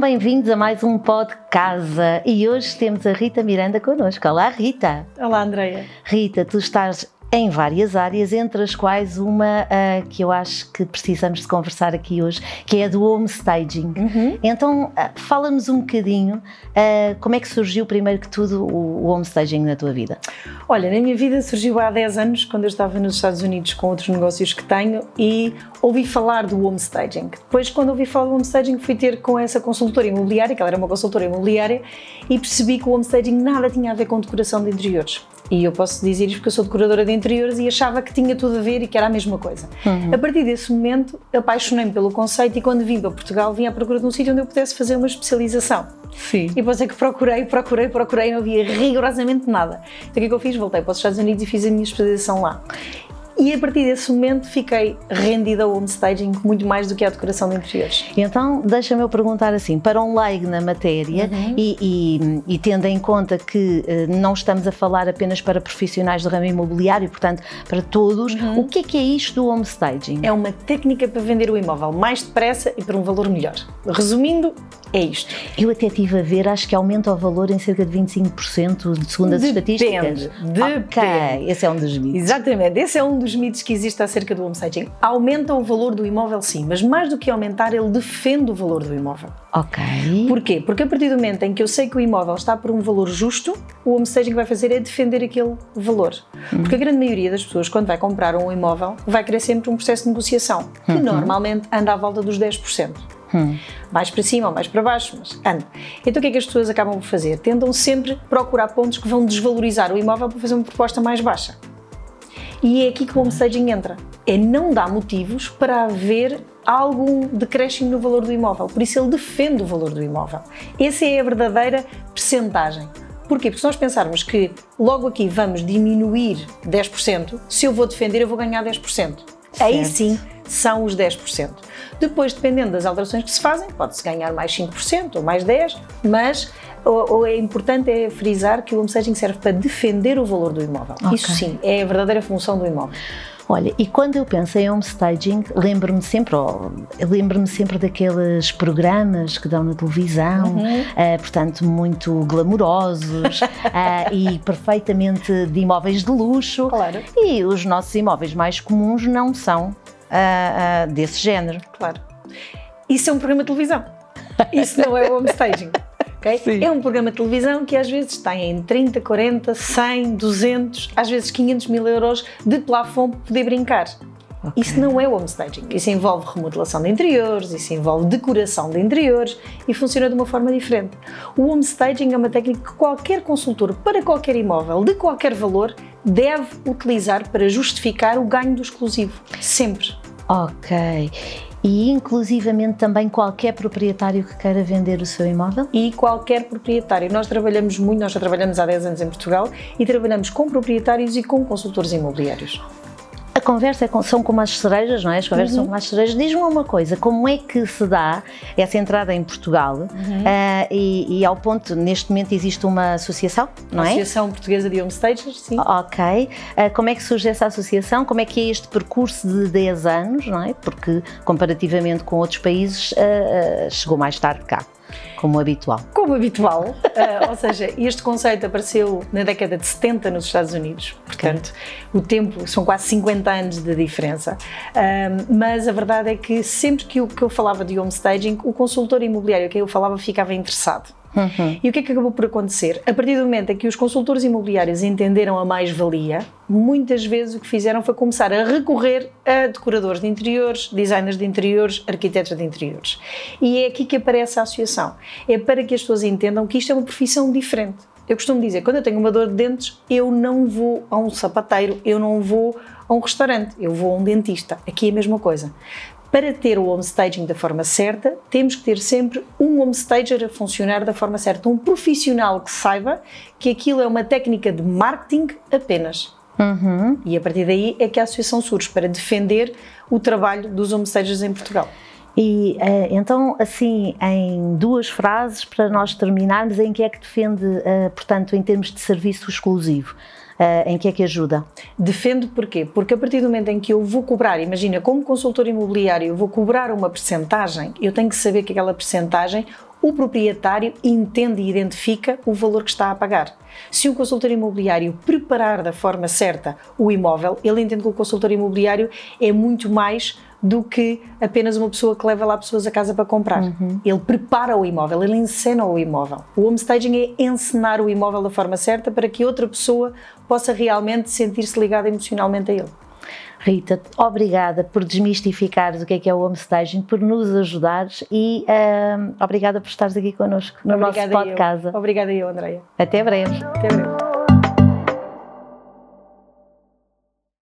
Sejam bem-vindos a mais um Pod Casa e hoje temos a Rita Miranda connosco. Olá, Rita. Olá, Andreia. Rita, tu estás em várias áreas, entre as quais uma uh, que eu acho que precisamos de conversar aqui hoje, que é a do homestaging. Uhum. Então, uh, fala-nos um bocadinho uh, como é que surgiu, primeiro que tudo, o, o homestaging na tua vida? Olha, na minha vida surgiu há 10 anos, quando eu estava nos Estados Unidos com outros negócios que tenho e ouvi falar do homestaging. Depois, quando ouvi falar do homestaging, fui ter com essa consultora imobiliária, que ela era uma consultora imobiliária, e percebi que o homestaging nada tinha a ver com decoração de interiores. E eu posso dizer isto porque eu sou decoradora de interiores e achava que tinha tudo a ver e que era a mesma coisa. Uhum. A partir desse momento, apaixonei-me pelo conceito e quando vim para Portugal, vim à procura de um sítio onde eu pudesse fazer uma especialização. Sim. E depois é que procurei, procurei, procurei, não havia rigorosamente nada. Então o que é que eu fiz? Voltei para os Estados Unidos e fiz a minha especialização lá. E a partir desse momento fiquei rendida ao homestaging muito mais do que à decoração de interiores. Então, deixa-me eu perguntar assim, para um leigo na matéria uhum. e, e, e, tendo em conta que uh, não estamos a falar apenas para profissionais do ramo imobiliário, portanto, para todos, uhum. o que é que é isto do homestaging? É uma técnica para vender o imóvel mais depressa e por um valor melhor. Resumindo, é isto. Eu até estive a ver, acho que aumenta o valor em cerca de 25%, segundo as depende, estatísticas. Depende. Ok, esse é um dos mitos. Exatamente, esse é um dos mitos que existe acerca do homestaging. Aumenta o valor do imóvel, sim, mas mais do que aumentar, ele defende o valor do imóvel. Ok. Porquê? Porque a partir do momento em que eu sei que o imóvel está por um valor justo, o homestaging vai fazer é defender aquele valor. Uhum. Porque a grande maioria das pessoas, quando vai comprar um imóvel, vai querer sempre um processo de negociação, que uhum. normalmente anda à volta dos 10%. Hum. Mais para cima ou mais para baixo, mas anda. Então o que é que as pessoas acabam por fazer? Tentam sempre procurar pontos que vão desvalorizar o imóvel para fazer uma proposta mais baixa. E é aqui que o homestaging entra. É não dar motivos para haver algum decréscimo no valor do imóvel. Por isso ele defende o valor do imóvel. Essa é a verdadeira percentagem. Porquê? Porque se nós pensarmos que logo aqui vamos diminuir 10%, se eu vou defender eu vou ganhar 10%. Certo. Aí sim são os 10%. Depois, dependendo das alterações que se fazem, pode-se ganhar mais 5% ou mais 10%, mas ou, ou é importante é frisar que o homestaging serve para defender o valor do imóvel. Okay. Isso sim, é a verdadeira função do imóvel. Olha, e quando eu penso em homestaging, lembro-me sempre, oh, lembro-me sempre daqueles programas que dão na televisão, uhum. uh, portanto, muito glamourosos uh, e perfeitamente de imóveis de luxo. Claro. E os nossos imóveis mais comuns não são uh, desse género. Claro. Isso é um programa de televisão. Isso não é o homestaging. Okay? É um programa de televisão que às vezes tem 30, 40, 100, 200, às vezes 500 mil euros de plafond para poder brincar. Okay. Isso não é o homestaging. Isso envolve remodelação de interiores, isso envolve decoração de interiores e funciona de uma forma diferente. O homestaging é uma técnica que qualquer consultor para qualquer imóvel de qualquer valor deve utilizar para justificar o ganho do exclusivo. Sempre. Ok e inclusivamente também qualquer proprietário que queira vender o seu imóvel? E qualquer proprietário. Nós trabalhamos muito, nós já trabalhamos há 10 anos em Portugal e trabalhamos com proprietários e com consultores imobiliários. A conversa é com, são como as cerejas, não é? As conversas uhum. são como as cerejas. Diz-me uma coisa, como é que se dá essa entrada em Portugal uhum. uh, e, e, ao ponto, neste momento existe uma associação, não é? Associação Portuguesa de Homestagers, sim. Ok. Uh, como é que surge essa associação? Como é que é este percurso de 10 anos, não é? Porque comparativamente com outros países uh, chegou mais tarde cá como habitual. Como habitual, uh, ou seja, este conceito apareceu na década de 70 nos Estados Unidos, portanto, okay. o tempo são quase 50 anos de diferença. Uh, mas a verdade é que sempre que eu, que eu falava de homestaging, o consultor imobiliário que eu falava ficava interessado. Uhum. E o que é que acabou por acontecer? A partir do momento em que os consultores imobiliários entenderam a mais-valia, muitas vezes o que fizeram foi começar a recorrer a decoradores de interiores, designers de interiores, arquitetos de interiores. E é aqui que aparece a associação. É para que as pessoas entendam que isto é uma profissão diferente. Eu costumo dizer, quando eu tenho uma dor de dentes, eu não vou a um sapateiro, eu não vou a um restaurante, eu vou a um dentista. Aqui é a mesma coisa. Para ter o homestaging da forma certa, temos que ter sempre um homestager a funcionar da forma certa, um profissional que saiba que aquilo é uma técnica de marketing apenas. Uhum. E a partir daí é que a associação surge para defender o trabalho dos homestagers em Portugal. E uh, então, assim, em duas frases para nós terminarmos, em que é que defende, uh, portanto, em termos de serviço exclusivo? Uh, em que é que ajuda? Defendo porquê? Porque a partir do momento em que eu vou cobrar, imagina, como consultor imobiliário, eu vou cobrar uma percentagem, eu tenho que saber que aquela percentagem o proprietário entende e identifica o valor que está a pagar. Se o consultor imobiliário preparar da forma certa o imóvel, ele entende que o consultor imobiliário é muito mais do que apenas uma pessoa que leva lá pessoas a casa para comprar. Uhum. Ele prepara o imóvel, ele encena o imóvel. O homestaging é encenar o imóvel da forma certa para que outra pessoa possa realmente sentir-se ligada emocionalmente a ele. Rita, obrigada por desmistificares o que é que é o homestaging, por nos ajudares e obrigada por estares aqui connosco no obrigada nosso podcast. Eu. Obrigada eu, Andréia. Até breve. Até breve.